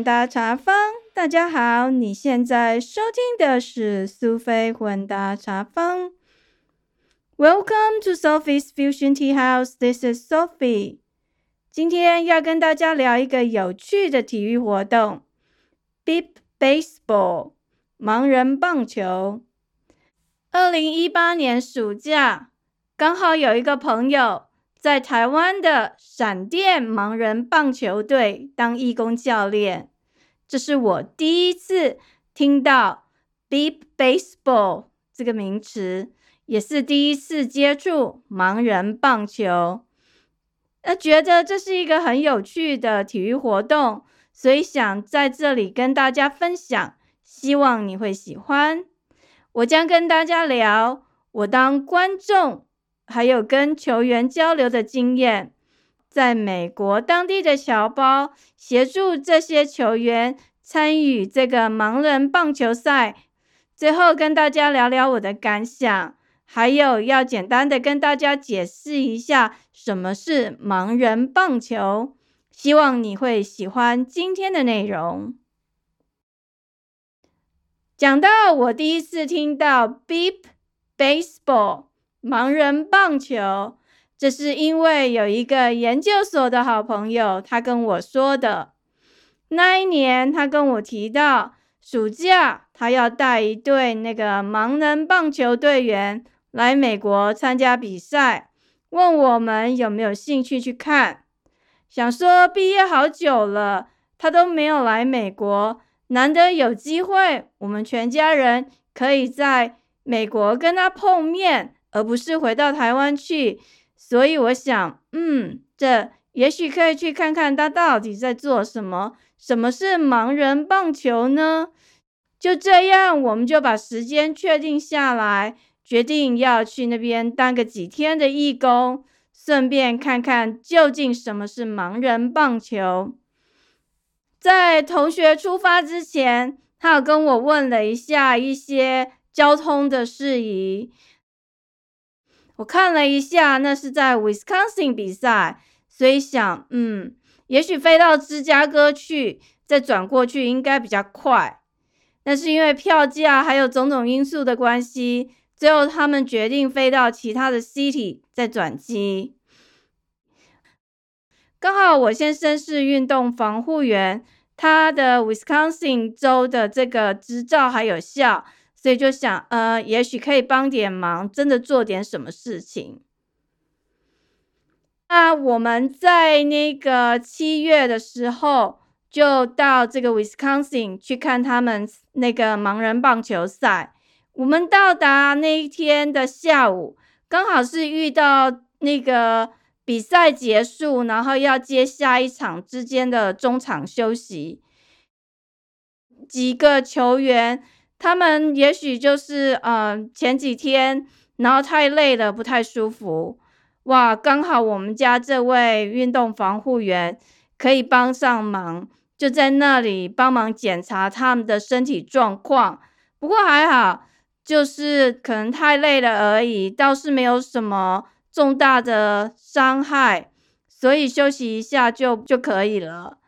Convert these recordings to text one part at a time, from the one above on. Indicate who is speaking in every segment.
Speaker 1: 混搭茶坊，大家好，你现在收听的是苏菲混搭茶坊。Welcome to Sophie's Fusion Tea House. This is Sophie. 今天要跟大家聊一个有趣的体育活动 ——Beep Baseball，盲人棒球。二零一八年暑假，刚好有一个朋友。在台湾的闪电盲人棒球队当义工教练，这是我第一次听到 “beep baseball” 这个名词，也是第一次接触盲人棒球。那觉得这是一个很有趣的体育活动，所以想在这里跟大家分享，希望你会喜欢。我将跟大家聊我当观众。还有跟球员交流的经验，在美国当地的侨胞协助这些球员参与这个盲人棒球赛。最后跟大家聊聊我的感想，还有要简单的跟大家解释一下什么是盲人棒球。希望你会喜欢今天的内容。讲到我第一次听到 “beep baseball”。盲人棒球，这是因为有一个研究所的好朋友，他跟我说的。那一年，他跟我提到，暑假他要带一队那个盲人棒球队员来美国参加比赛，问我们有没有兴趣去看。想说毕业好久了，他都没有来美国，难得有机会，我们全家人可以在美国跟他碰面。而不是回到台湾去，所以我想，嗯，这也许可以去看看他到底在做什么。什么是盲人棒球呢？就这样，我们就把时间确定下来，决定要去那边当个几天的义工，顺便看看究竟什么是盲人棒球。在同学出发之前，他有跟我问了一下一些交通的事宜。我看了一下，那是在 Wisconsin 比赛，所以想，嗯，也许飞到芝加哥去，再转过去应该比较快。但是因为票价还有种种因素的关系，最后他们决定飞到其他的 city 再转机。刚好我先生是运动防护员，他的 Wisconsin 州的这个执照还有效。所以就想，呃，也许可以帮点忙，真的做点什么事情。那我们在那个七月的时候，就到这个 Wisconsin 去看他们那个盲人棒球赛。我们到达那一天的下午，刚好是遇到那个比赛结束，然后要接下一场之间的中场休息，几个球员。他们也许就是，嗯，前几天然后太累了，不太舒服。哇，刚好我们家这位运动防护员可以帮上忙，就在那里帮忙检查他们的身体状况。不过还好，就是可能太累了而已，倒是没有什么重大的伤害，所以休息一下就就可以了。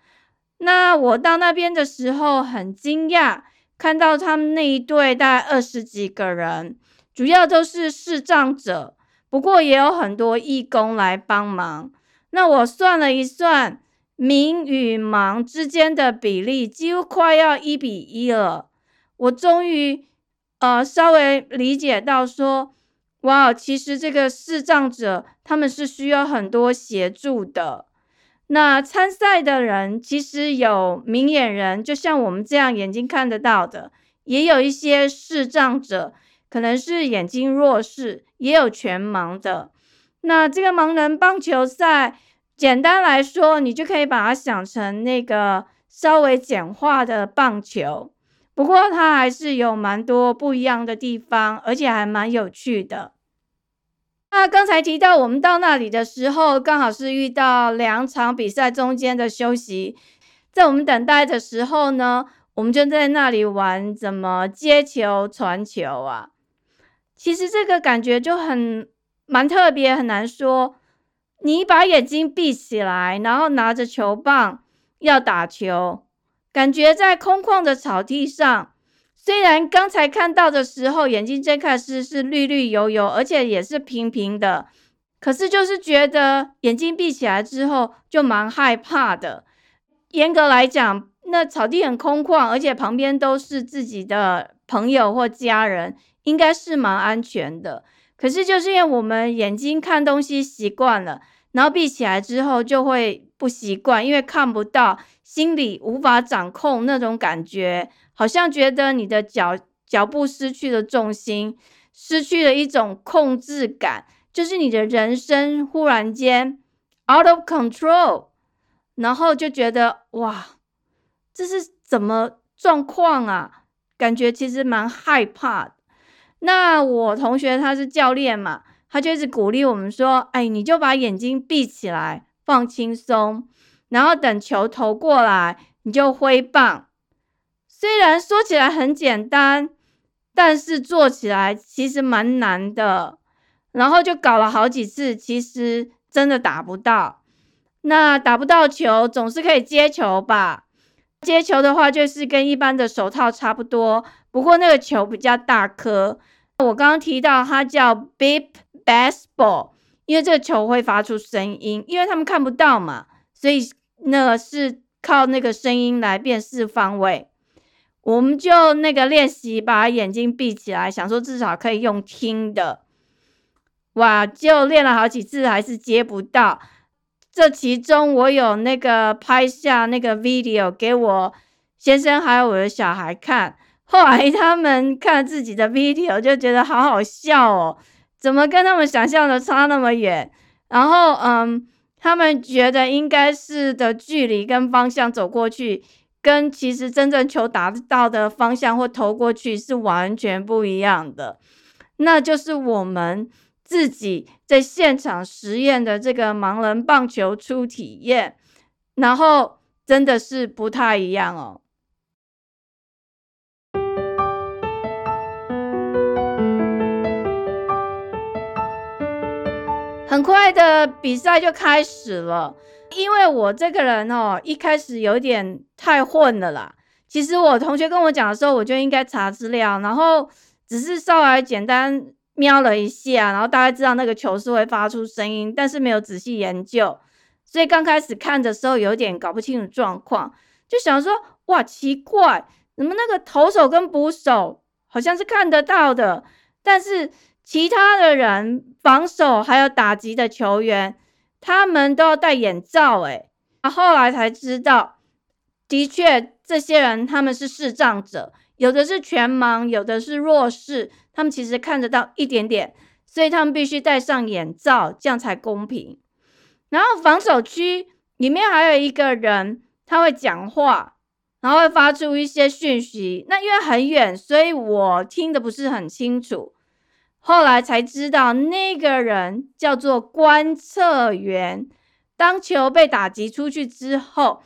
Speaker 1: 那我到那边的时候很惊讶。看到他们那一队大概二十几个人，主要都是视障者，不过也有很多义工来帮忙。那我算了一算，明与盲之间的比例几乎快要一比一了。我终于呃稍微理解到说，哇，其实这个视障者他们是需要很多协助的。那参赛的人其实有明眼人，就像我们这样眼睛看得到的，也有一些视障者，可能是眼睛弱视，也有全盲的。那这个盲人棒球赛，简单来说，你就可以把它想成那个稍微简化的棒球，不过它还是有蛮多不一样的地方，而且还蛮有趣的。那刚才提到，我们到那里的时候，刚好是遇到两场比赛中间的休息。在我们等待的时候呢，我们就在那里玩怎么接球、传球啊。其实这个感觉就很蛮特别，很难说。你把眼睛闭起来，然后拿着球棒要打球，感觉在空旷的草地上，虽然刚才看到的时候眼睛睁开时是绿绿油油，而且也是平平的，可是就是觉得眼睛闭起来之后就蛮害怕的。严格来讲，那草地很空旷，而且旁边都是自己的朋友或家人，应该是蛮安全的。可是就是因为我们眼睛看东西习惯了，然后闭起来之后就会不习惯，因为看不到，心里无法掌控那种感觉，好像觉得你的脚脚步失去了重心，失去了一种控制感，就是你的人生忽然间 out of control。然后就觉得哇，这是怎么状况啊？感觉其实蛮害怕的。那我同学他是教练嘛，他就一直鼓励我们说：“哎，你就把眼睛闭起来，放轻松，然后等球投过来，你就挥棒。虽然说起来很简单，但是做起来其实蛮难的。然后就搞了好几次，其实真的打不到。”那打不到球，总是可以接球吧？接球的话，就是跟一般的手套差不多，不过那个球比较大颗。我刚刚提到它叫 Beep Baseball，因为这个球会发出声音，因为他们看不到嘛，所以那个是靠那个声音来辨识方位。我们就那个练习，把眼睛闭起来，想说至少可以用听的。哇，就练了好几次，还是接不到。这其中我有那个拍下那个 video 给我先生还有我的小孩看，后来他们看自己的 video 就觉得好好笑哦，怎么跟他们想象的差那么远？然后嗯，他们觉得应该是的距离跟方向走过去，跟其实真正球打到的方向或投过去是完全不一样的，那就是我们。自己在现场实验的这个盲人棒球初体验，然后真的是不太一样哦。很快的比赛就开始了，因为我这个人哦，一开始有点太混了啦。其实我同学跟我讲的时候，我就应该查资料，然后只是稍微简单。瞄了一下，然后大概知道那个球是会发出声音，但是没有仔细研究，所以刚开始看的时候有点搞不清楚状况，就想说：哇，奇怪，怎么那个投手跟捕手好像是看得到的，但是其他的人防守还有打击的球员，他们都要戴眼罩。诶后来才知道，的确这些人他们是视障者，有的是全盲，有的是弱视。他们其实看得到一点点，所以他们必须戴上眼罩，这样才公平。然后防守区里面还有一个人，他会讲话，然后会发出一些讯息。那因为很远，所以我听得不是很清楚。后来才知道，那个人叫做观测员。当球被打击出去之后，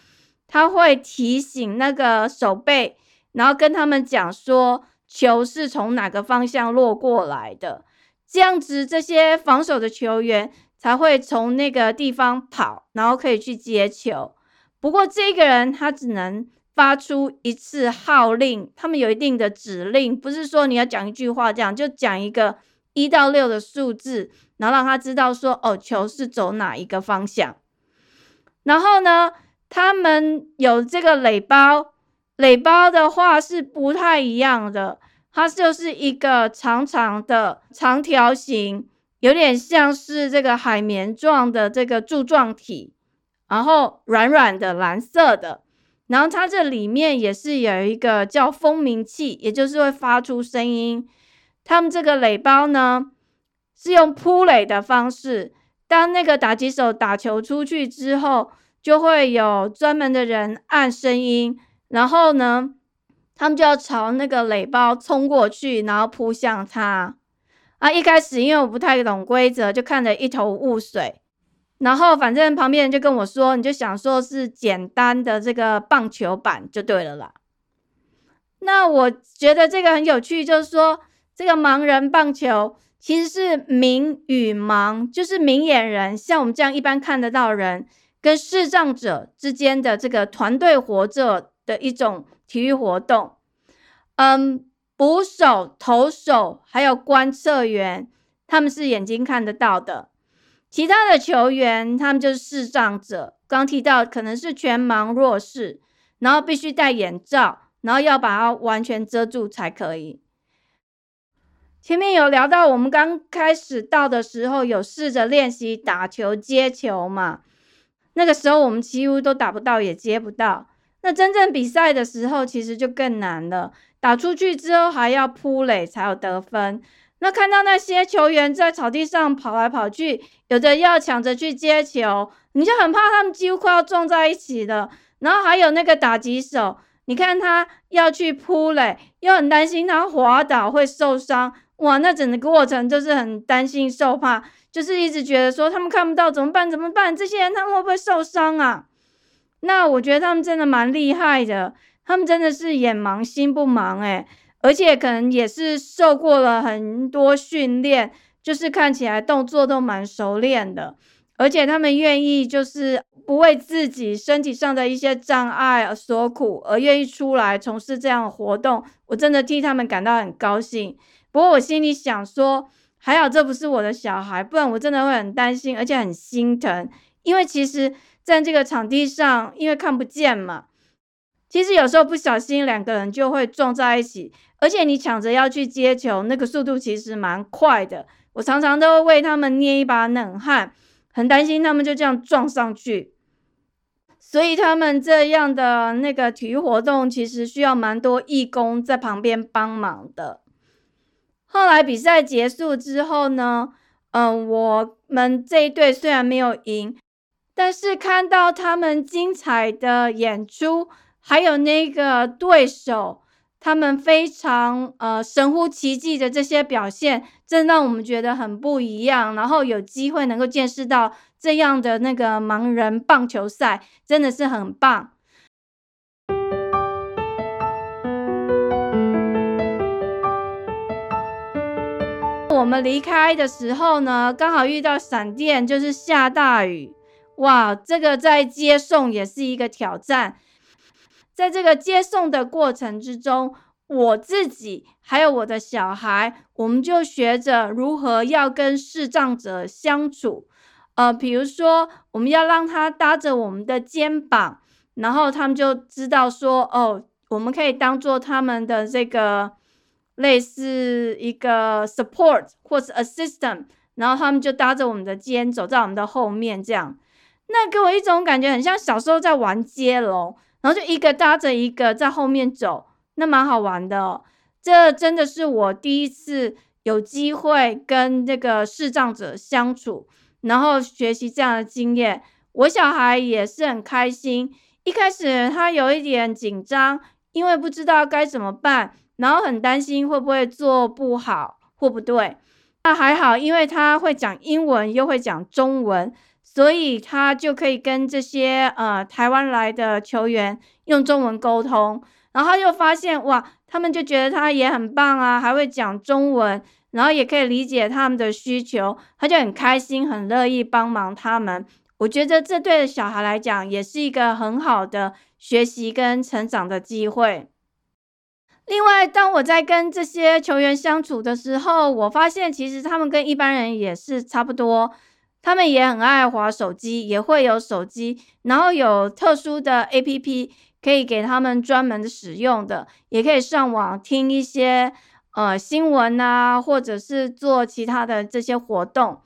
Speaker 1: 他会提醒那个守备，然后跟他们讲说。球是从哪个方向落过来的？这样子，这些防守的球员才会从那个地方跑，然后可以去接球。不过，这个人他只能发出一次号令，他们有一定的指令，不是说你要讲一句话这样，就讲一个一到六的数字，然后让他知道说，哦，球是走哪一个方向。然后呢，他们有这个垒包。垒包的话是不太一样的，它就是一个长长的长条形，有点像是这个海绵状的这个柱状体，然后软软的蓝色的，然后它这里面也是有一个叫蜂鸣器，也就是会发出声音。他们这个垒包呢是用铺垒的方式，当那个打击手打球出去之后，就会有专门的人按声音。然后呢，他们就要朝那个垒包冲过去，然后扑向他。啊，一开始因为我不太懂规则，就看得一头雾水。然后反正旁边人就跟我说：“你就想说是简单的这个棒球板就对了啦。”那我觉得这个很有趣，就是说这个盲人棒球其实是明与盲，就是明眼人，像我们这样一般看得到人。跟视障者之间的这个团队活着的一种体育活动。嗯，捕手、投手还有观测员，他们是眼睛看得到的。其他的球员，他们就是视障者。刚提到可能是全盲弱视，然后必须戴眼罩，然后要把它完全遮住才可以。前面有聊到，我们刚开始到的时候有试着练习打球接球嘛？那个时候我们几乎都打不到，也接不到。那真正比赛的时候，其实就更难了。打出去之后还要扑垒才有得分。那看到那些球员在草地上跑来跑去，有的要抢着去接球，你就很怕他们几乎快要撞在一起了。然后还有那个打击手，你看他要去扑垒，又很担心他滑倒会受伤。哇，那整个过程就是很担心受怕，就是一直觉得说他们看不到怎么办？怎么办？这些人他们会不会受伤啊？那我觉得他们真的蛮厉害的，他们真的是眼盲心不盲诶，而且可能也是受过了很多训练，就是看起来动作都蛮熟练的，而且他们愿意就是不为自己身体上的一些障碍所苦，而愿意出来从事这样的活动，我真的替他们感到很高兴。不过我心里想说，还好这不是我的小孩，不然我真的会很担心，而且很心疼。因为其实在这个场地上，因为看不见嘛，其实有时候不小心两个人就会撞在一起，而且你抢着要去接球，那个速度其实蛮快的。我常常都为他们捏一把冷汗，很担心他们就这样撞上去。所以他们这样的那个体育活动，其实需要蛮多义工在旁边帮忙的。后来比赛结束之后呢，嗯，我们这一队虽然没有赢，但是看到他们精彩的演出，还有那个对手他们非常呃神乎其技的这些表现，真让我们觉得很不一样。然后有机会能够见识到这样的那个盲人棒球赛，真的是很棒。我们离开的时候呢，刚好遇到闪电，就是下大雨。哇，这个在接送也是一个挑战。在这个接送的过程之中，我自己还有我的小孩，我们就学着如何要跟视障者相处。呃，比如说，我们要让他搭着我们的肩膀，然后他们就知道说，哦，我们可以当做他们的这个。类似一个 support 或是 assistant，然后他们就搭着我们的肩走在我们的后面，这样，那给我一种感觉很像小时候在玩接龙，然后就一个搭着一个在后面走，那蛮好玩的。哦这真的是我第一次有机会跟这个视障者相处，然后学习这样的经验。我小孩也是很开心，一开始他有一点紧张，因为不知道该怎么办。然后很担心会不会做不好或不对，那还好，因为他会讲英文又会讲中文，所以他就可以跟这些呃台湾来的球员用中文沟通。然后又发现哇，他们就觉得他也很棒啊，还会讲中文，然后也可以理解他们的需求，他就很开心，很乐意帮忙他们。我觉得这对小孩来讲也是一个很好的学习跟成长的机会。另外，当我在跟这些球员相处的时候，我发现其实他们跟一般人也是差不多，他们也很爱滑手机，也会有手机，然后有特殊的 APP 可以给他们专门的使用的，也可以上网听一些呃新闻啊，或者是做其他的这些活动。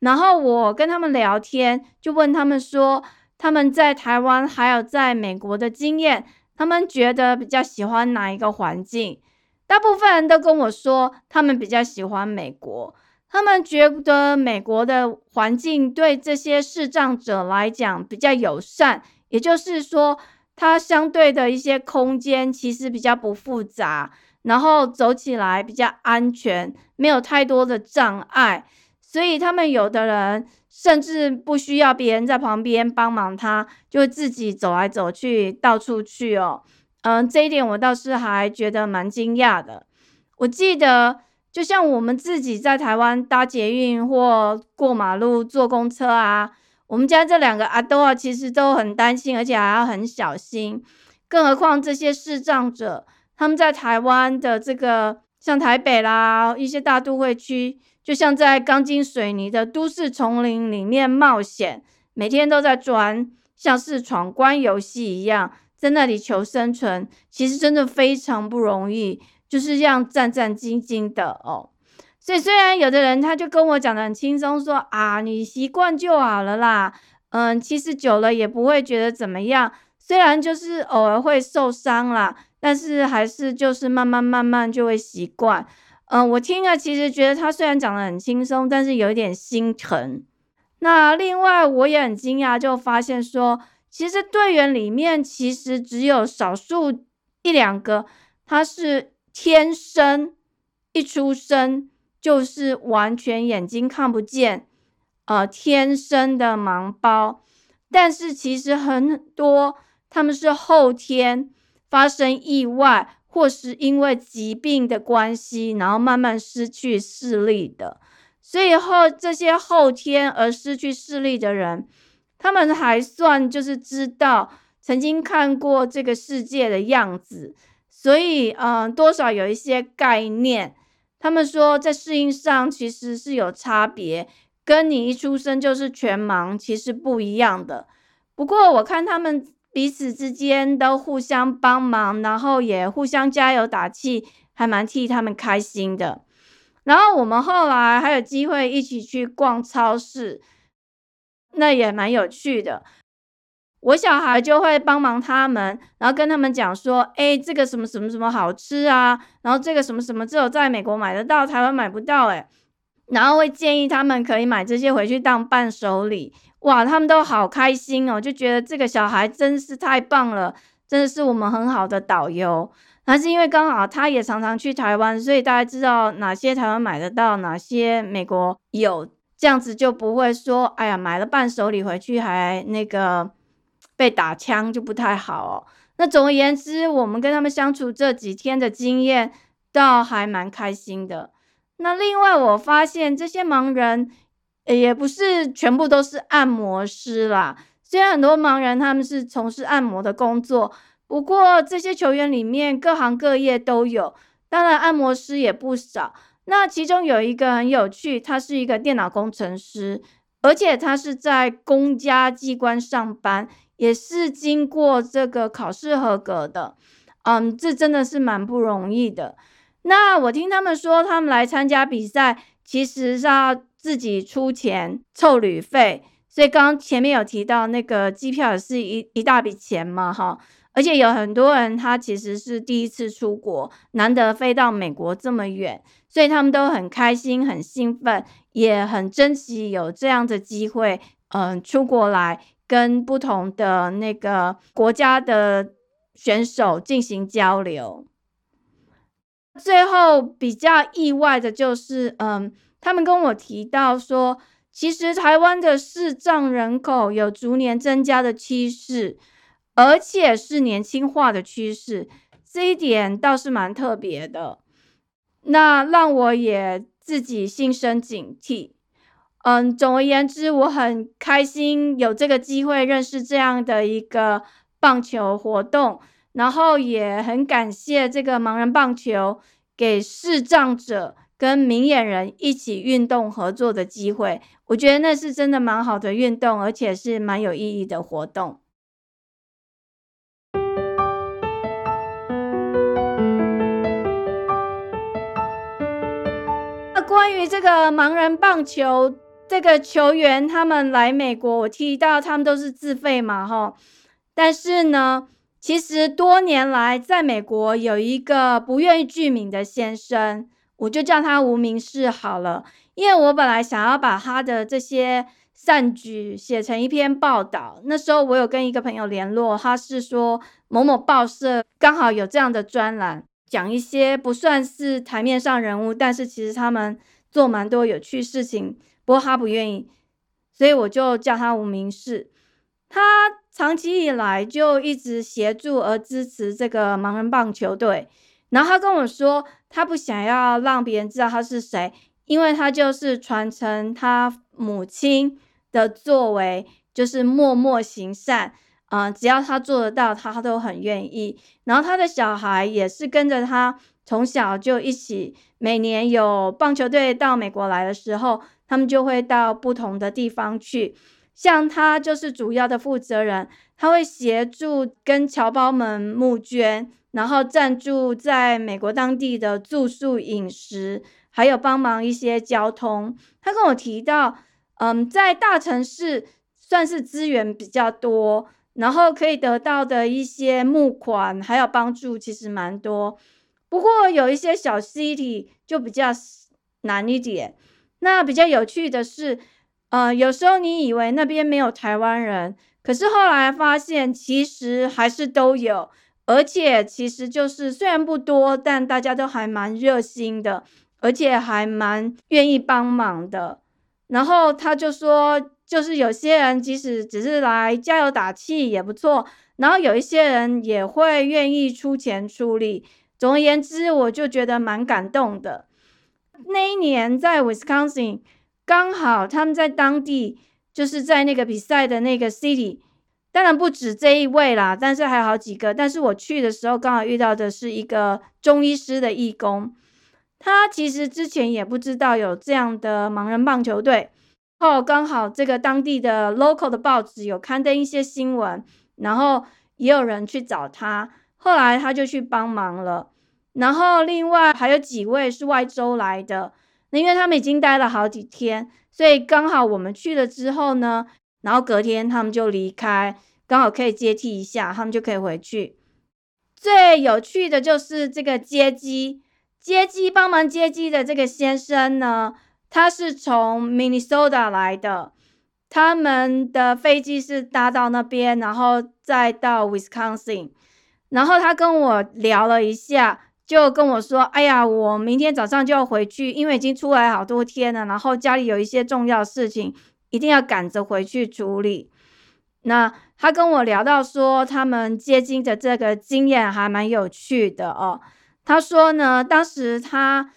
Speaker 1: 然后我跟他们聊天，就问他们说他们在台湾还有在美国的经验。他们觉得比较喜欢哪一个环境？大部分人都跟我说，他们比较喜欢美国。他们觉得美国的环境对这些视障者来讲比较友善，也就是说，它相对的一些空间其实比较不复杂，然后走起来比较安全，没有太多的障碍。所以他们有的人。甚至不需要别人在旁边帮忙，他就自己走来走去，到处去哦。嗯，这一点我倒是还觉得蛮惊讶的。我记得，就像我们自己在台湾搭捷运或过马路坐公车啊，我们家这两个阿多啊，其实都很担心，而且还要很小心。更何况这些视障者，他们在台湾的这个像台北啦一些大都会区，就像在钢筋水泥的都市丛林里面冒险，每天都在钻，像是闯关游戏一样，在那里求生存，其实真的非常不容易，就是这样战战兢兢的哦。所以虽然有的人他就跟我讲的很轻松，说啊你习惯就好了啦，嗯，其实久了也不会觉得怎么样。虽然就是偶尔会受伤啦，但是还是就是慢慢慢慢就会习惯。嗯，我听了其实觉得他虽然讲的很轻松，但是有一点心疼。那另外我也很惊讶，就发现说，其实队员里面其实只有少数一两个，他是天生一出生。就是完全眼睛看不见，呃，天生的盲包。但是其实很多他们是后天发生意外，或是因为疾病的关系，然后慢慢失去视力的。所以后这些后天而失去视力的人，他们还算就是知道曾经看过这个世界的样子，所以嗯，多少有一些概念。他们说，在适应上其实是有差别，跟你一出生就是全盲其实不一样的。不过我看他们彼此之间都互相帮忙，然后也互相加油打气，还蛮替他们开心的。然后我们后来还有机会一起去逛超市，那也蛮有趣的。我小孩就会帮忙他们，然后跟他们讲说：“哎，这个什么什么什么好吃啊？然后这个什么什么只有在美国买得到，台湾买不到。”哎，然后会建议他们可以买这些回去当伴手礼。哇，他们都好开心哦，就觉得这个小孩真是太棒了，真的是我们很好的导游。还是因为刚好他也常常去台湾，所以大家知道哪些台湾买得到，哪些美国有，这样子就不会说：“哎呀，买了伴手礼回去还那个。”被打枪就不太好哦。那总而言之，我们跟他们相处这几天的经验，倒还蛮开心的。那另外，我发现这些盲人也不是全部都是按摩师啦。虽然很多盲人他们是从事按摩的工作，不过这些球员里面各行各业都有，当然按摩师也不少。那其中有一个很有趣，他是一个电脑工程师，而且他是在公家机关上班。也是经过这个考试合格的，嗯，这真的是蛮不容易的。那我听他们说，他们来参加比赛，其实是要自己出钱凑旅费。所以刚刚前面有提到那个机票也是一一大笔钱嘛，哈。而且有很多人他其实是第一次出国，难得飞到美国这么远，所以他们都很开心、很兴奋，也很珍惜有这样的机会，嗯，出国来。跟不同的那个国家的选手进行交流，最后比较意外的就是，嗯，他们跟我提到说，其实台湾的视障人口有逐年增加的趋势，而且是年轻化的趋势，这一点倒是蛮特别的，那让我也自己心生警惕。嗯，总而言之，我很开心有这个机会认识这样的一个棒球活动，然后也很感谢这个盲人棒球给视障者跟明眼人一起运动合作的机会。我觉得那是真的蛮好的运动，而且是蛮有意义的活动。那关于这个盲人棒球。这个球员他们来美国，我提到他们都是自费嘛，哈。但是呢，其实多年来在美国有一个不愿意具名的先生，我就叫他无名氏好了。因为我本来想要把他的这些善举写成一篇报道，那时候我有跟一个朋友联络，他是说某某报社刚好有这样的专栏，讲一些不算是台面上人物，但是其实他们做蛮多有趣事情。不过他不愿意，所以我就叫他无名氏。他长期以来就一直协助而支持这个盲人棒球队。然后他跟我说，他不想要让别人知道他是谁，因为他就是传承他母亲的作为，就是默默行善。嗯，只要他做得到，他都很愿意。然后他的小孩也是跟着他，从小就一起。每年有棒球队到美国来的时候，他们就会到不同的地方去。像他就是主要的负责人，他会协助跟侨胞们募捐，然后赞助在美国当地的住宿、饮食，还有帮忙一些交通。他跟我提到，嗯，在大城市算是资源比较多。然后可以得到的一些募款还有帮助，其实蛮多。不过有一些小 city 就比较难一点。那比较有趣的是，呃，有时候你以为那边没有台湾人，可是后来发现其实还是都有，而且其实就是虽然不多，但大家都还蛮热心的，而且还蛮愿意帮忙的。然后他就说。就是有些人即使只是来加油打气也不错，然后有一些人也会愿意出钱出力。总而言之，我就觉得蛮感动的。那一年在 Wisconsin，刚好他们在当地就是在那个比赛的那个 city，当然不止这一位啦，但是还有好几个。但是我去的时候刚好遇到的是一个中医师的义工，他其实之前也不知道有这样的盲人棒球队。后刚好这个当地的 local 的报纸有刊登一些新闻，然后也有人去找他，后来他就去帮忙了。然后另外还有几位是外州来的，那因为他们已经待了好几天，所以刚好我们去了之后呢，然后隔天他们就离开，刚好可以接替一下，他们就可以回去。最有趣的就是这个接机，接机帮忙接机的这个先生呢。他是从 Minnesota 来的，他们的飞机是搭到那边，然后再到 Wisconsin，然后他跟我聊了一下，就跟我说：“哎呀，我明天早上就要回去，因为已经出来好多天了，然后家里有一些重要事情，一定要赶着回去处理。”那他跟我聊到说，他们接机的这个经验还蛮有趣的哦。他说呢，当时他。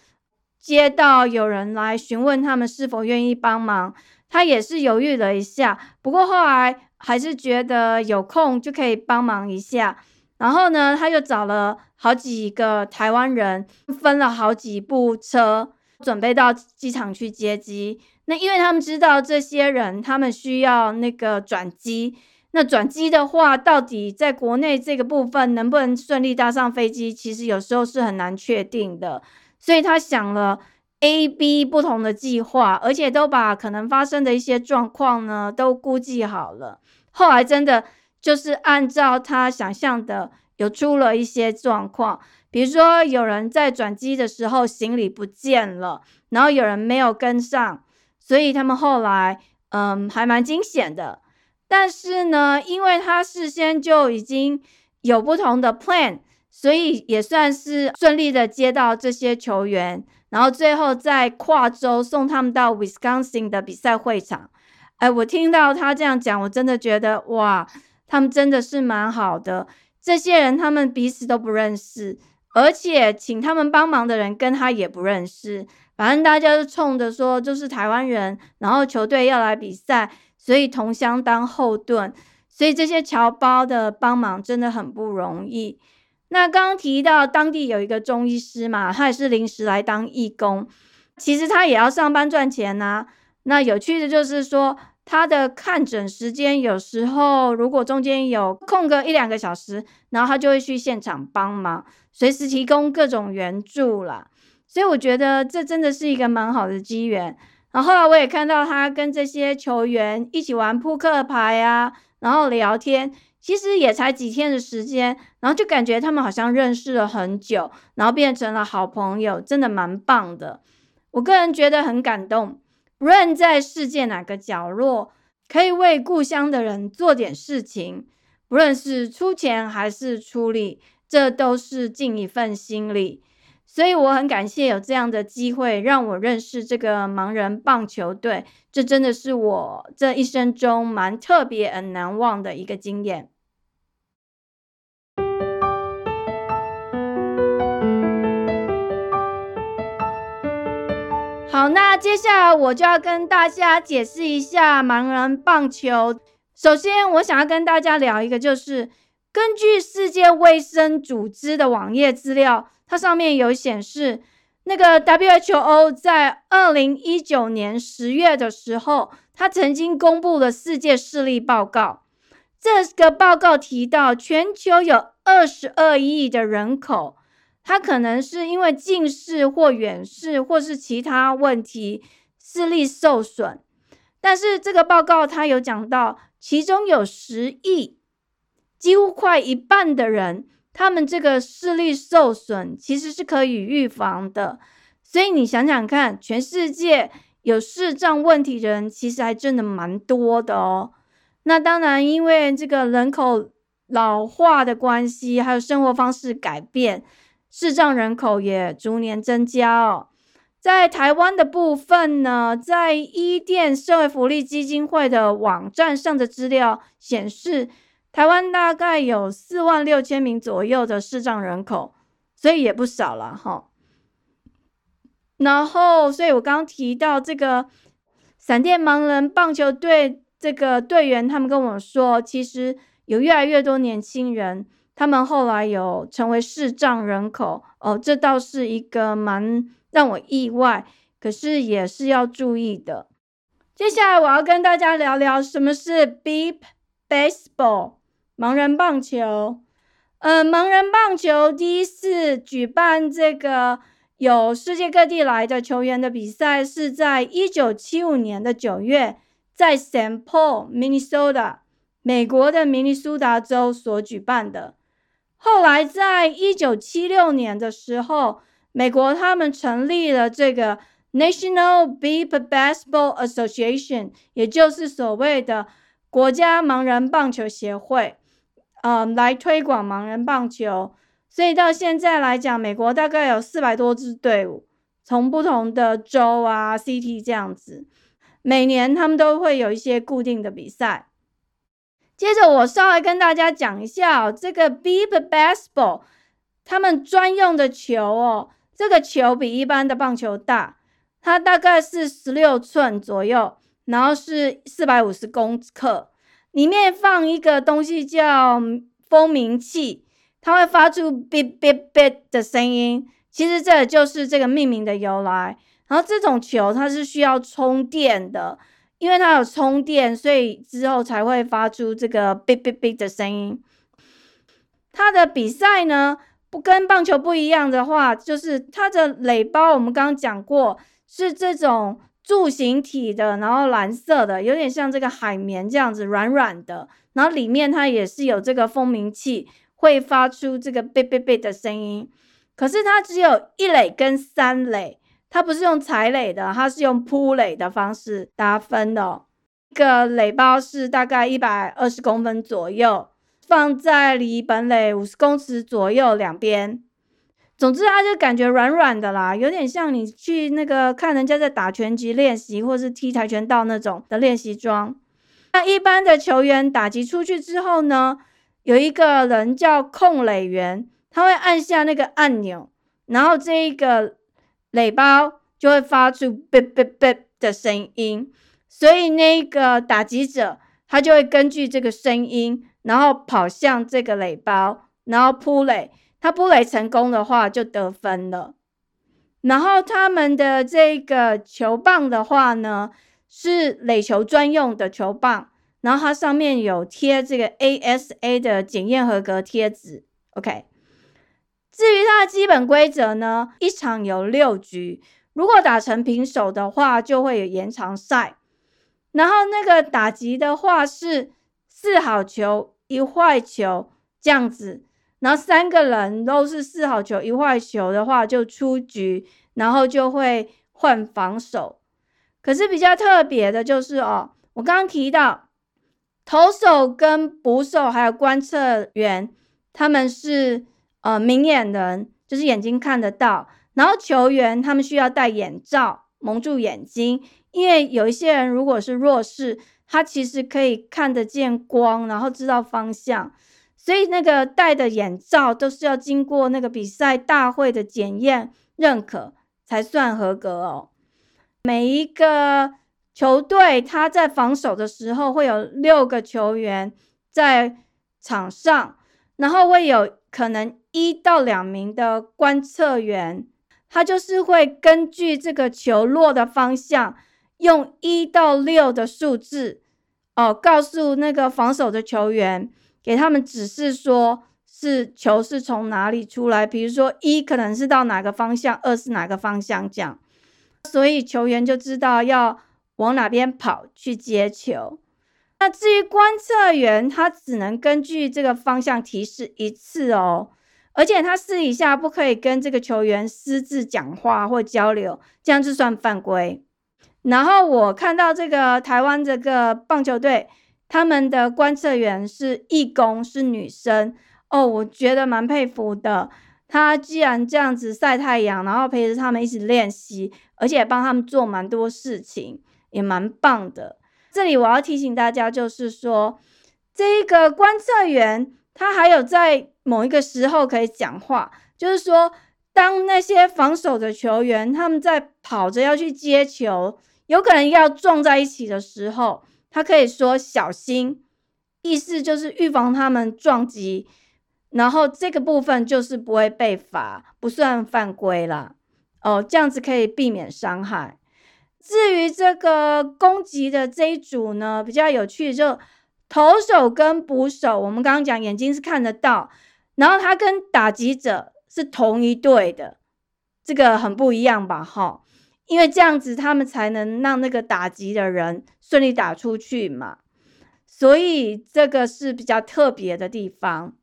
Speaker 1: 接到有人来询问他们是否愿意帮忙，他也是犹豫了一下，不过后来还是觉得有空就可以帮忙一下。然后呢，他就找了好几个台湾人，分了好几部车，准备到机场去接机。那因为他们知道这些人，他们需要那个转机。那转机的话，到底在国内这个部分能不能顺利搭上飞机，其实有时候是很难确定的。所以他想了 A、B 不同的计划，而且都把可能发生的一些状况呢都估计好了。后来真的就是按照他想象的，有出了一些状况，比如说有人在转机的时候行李不见了，然后有人没有跟上，所以他们后来嗯还蛮惊险的。但是呢，因为他事先就已经有不同的 plan。所以也算是顺利的接到这些球员，然后最后在跨州送他们到 Wisconsin 的比赛会场。哎，我听到他这样讲，我真的觉得哇，他们真的是蛮好的。这些人他们彼此都不认识，而且请他们帮忙的人跟他也不认识。反正大家都冲着说就是台湾人，然后球队要来比赛，所以同乡当后盾。所以这些侨胞的帮忙真的很不容易。那刚刚提到当地有一个中医师嘛，他也是临时来当义工，其实他也要上班赚钱呐。那有趣的就是说，他的看诊时间有时候如果中间有空个一两个小时，然后他就会去现场帮忙，随时提供各种援助啦。所以我觉得这真的是一个蛮好的机缘。然后后来我也看到他跟这些球员一起玩扑克牌啊，然后聊天。其实也才几天的时间，然后就感觉他们好像认识了很久，然后变成了好朋友，真的蛮棒的。我个人觉得很感动。无论在世界哪个角落，可以为故乡的人做点事情，不论是出钱还是出力，这都是尽一份心力。所以我很感谢有这样的机会，让我认识这个盲人棒球队。这真的是我这一生中蛮特别、很难忘的一个经验。好，那接下来我就要跟大家解释一下盲人棒球首先，我想要跟大家聊一个，就是根据世界卫生组织的网页资料，它上面有显示，那个 WHO 在二零一九年十月的时候，它曾经公布了世界视力报告。这个报告提到，全球有二十二亿的人口，他可能是因为近视或远视，或是其他问题，视力受损。但是这个报告他有讲到，其中有十亿，几乎快一半的人，他们这个视力受损其实是可以预防的。所以你想想看，全世界有视障问题人，其实还真的蛮多的哦。那当然，因为这个人口老化的关系，还有生活方式改变，视障人口也逐年增加哦。在台湾的部分呢，在伊甸社会福利基金会的网站上的资料显示，台湾大概有四万六千名左右的视障人口，所以也不少了哈。然后，所以我刚刚提到这个闪电盲人棒球队。这个队员他们跟我说，其实有越来越多年轻人，他们后来有成为视障人口哦，这倒是一个蛮让我意外，可是也是要注意的。接下来我要跟大家聊聊什么是 Beep Baseball 盲人棒球。呃，盲人棒球第一次举办这个有世界各地来的球员的比赛，是在一九七五年的九月。在 Saint Paul, Minnesota，美国的明尼苏达州所举办的。后来，在一九七六年的时候，美国他们成立了这个 National Beep Baseball Association，也就是所谓的国家盲人棒球协会，嗯，来推广盲人棒球。所以到现在来讲，美国大概有四百多支队伍，从不同的州啊、city 这样子。每年他们都会有一些固定的比赛。接着我稍微跟大家讲一下哦这个 Beep Baseball，他们专用的球哦，这个球比一般的棒球大，它大概是十六寸左右，然后是四百五十公克，里面放一个东西叫蜂鸣器，它会发出 beep beep beep 的声音。其实这就是这个命名的由来。然后这种球它是需要充电的，因为它有充电，所以之后才会发出这个哔哔哔的声音。它的比赛呢，不跟棒球不一样的话，就是它的垒包，我们刚刚讲过是这种柱形体的，然后蓝色的，有点像这个海绵这样子软软的，然后里面它也是有这个蜂鸣器，会发出这个哔哔哔的声音。可是它只有一垒跟三垒。它不是用踩垒的，它是用铺垒的方式打分的。一个垒包是大概一百二十公分左右，放在离本垒五十公尺左右两边。总之，它就感觉软软的啦，有点像你去那个看人家在打拳击练习，或是踢跆拳道那种的练习装。那一般的球员打击出去之后呢，有一个人叫控垒员，他会按下那个按钮，然后这一个。垒包就会发出“哔哔哔”的声音，所以那个打击者他就会根据这个声音，然后跑向这个垒包，然后扑垒。他扑垒成功的话就得分了。然后他们的这个球棒的话呢，是垒球专用的球棒，然后它上面有贴这个 ASA 的检验合格贴纸。OK。至于它的基本规则呢，一场有六局，如果打成平手的话，就会有延长赛。然后那个打击的话是四好球一坏球这样子，然后三个人都是四好球一坏球的话就出局，然后就会换防守。可是比较特别的就是哦，我刚刚提到投手跟捕手还有观测员，他们是。呃，明眼人就是眼睛看得到，然后球员他们需要戴眼罩蒙住眼睛，因为有一些人如果是弱视，他其实可以看得见光，然后知道方向，所以那个戴的眼罩都是要经过那个比赛大会的检验认可才算合格哦。每一个球队他在防守的时候会有六个球员在场上，然后会有可能一到两名的观测员，他就是会根据这个球落的方向，用一到六的数字哦，告诉那个防守的球员，给他们指示说。是球是从哪里出来？比如说一可能是到哪个方向，二是哪个方向这样，所以球员就知道要往哪边跑去接球。那至于观测员，他只能根据这个方向提示一次哦，而且他私底下不可以跟这个球员私自讲话或交流，这样就算犯规。然后我看到这个台湾这个棒球队，他们的观测员是义工，是女生。哦，我觉得蛮佩服的。他既然这样子晒太阳，然后陪着他们一起练习，而且帮他们做蛮多事情，也蛮棒的。这里我要提醒大家，就是说，这个观测员他还有在某一个时候可以讲话，就是说，当那些防守的球员他们在跑着要去接球，有可能要撞在一起的时候，他可以说小心，意思就是预防他们撞击。然后这个部分就是不会被罚，不算犯规了哦，这样子可以避免伤害。至于这个攻击的这一组呢，比较有趣，就投手跟捕手，我们刚刚讲眼睛是看得到，然后他跟打击者是同一队的，这个很不一样吧？哈，因为这样子他们才能让那个打击的人顺利打出去嘛，所以这个是比较特别的地方。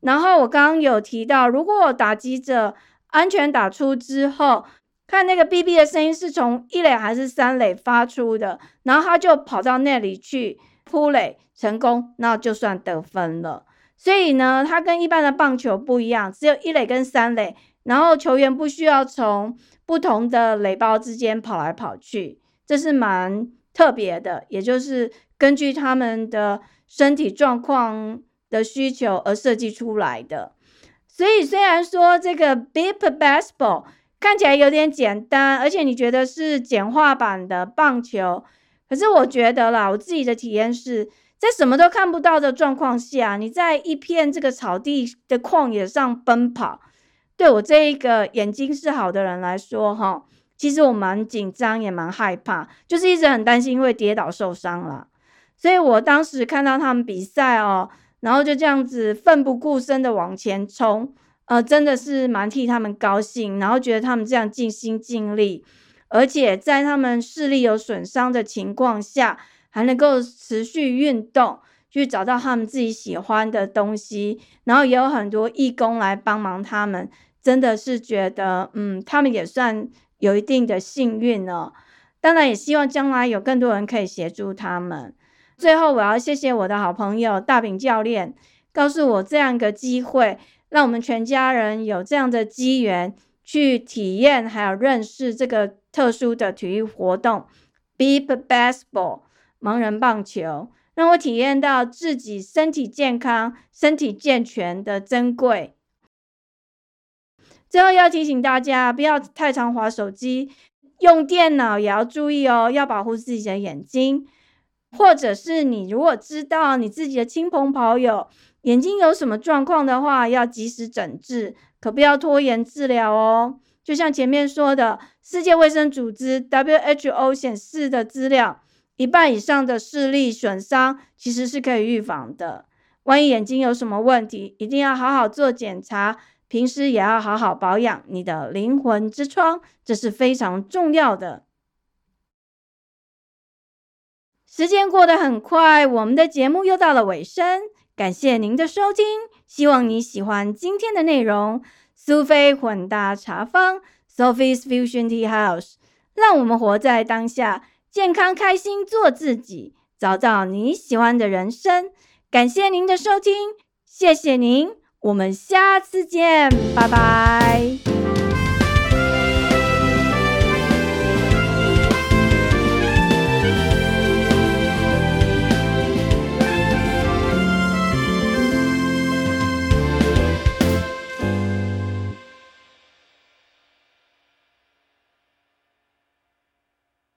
Speaker 1: 然后我刚刚有提到，如果打击者安全打出之后，看那个 BB 的声音是从一垒还是三垒发出的，然后他就跑到那里去扑垒成功，那就算得分了。所以呢，它跟一般的棒球不一样，只有一垒跟三垒，然后球员不需要从不同的垒包之间跑来跑去，这是蛮特别的，也就是根据他们的身体状况。的需求而设计出来的，所以虽然说这个 Beep Baseball 看起来有点简单，而且你觉得是简化版的棒球，可是我觉得啦，我自己的体验是在什么都看不到的状况下，你在一片这个草地的旷野上奔跑，对我这一个眼睛是好的人来说，哈，其实我蛮紧张也蛮害怕，就是一直很担心会跌倒受伤了，所以我当时看到他们比赛哦。然后就这样子奋不顾身的往前冲，呃，真的是蛮替他们高兴。然后觉得他们这样尽心尽力，而且在他们视力有损伤的情况下，还能够持续运动，去找到他们自己喜欢的东西。然后也有很多义工来帮忙他们，真的是觉得，嗯，他们也算有一定的幸运哦。当然，也希望将来有更多人可以协助他们。最后，我要谢谢我的好朋友大饼教练，告诉我这样一个机会，让我们全家人有这样的机缘去体验，还有认识这个特殊的体育活动 ——Beep Baseball（ 盲人棒球），让我体验到自己身体健康、身体健全的珍贵。最后要提醒大家，不要太常滑手机，用电脑也要注意哦，要保护自己的眼睛。或者是你如果知道你自己的亲朋好友眼睛有什么状况的话，要及时诊治，可不要拖延治疗哦。就像前面说的，世界卫生组织 WHO 显示的资料，一半以上的视力损伤其实是可以预防的。万一眼睛有什么问题，一定要好好做检查，平时也要好好保养你的灵魂之窗，这是非常重要的。时间过得很快，我们的节目又到了尾声。感谢您的收听，希望你喜欢今天的内容。苏菲混搭茶坊 （Sophie's Fusion Tea House），让我们活在当下，健康开心做自己，找到你喜欢的人生。感谢您的收听，谢谢您，我们下次见，拜拜。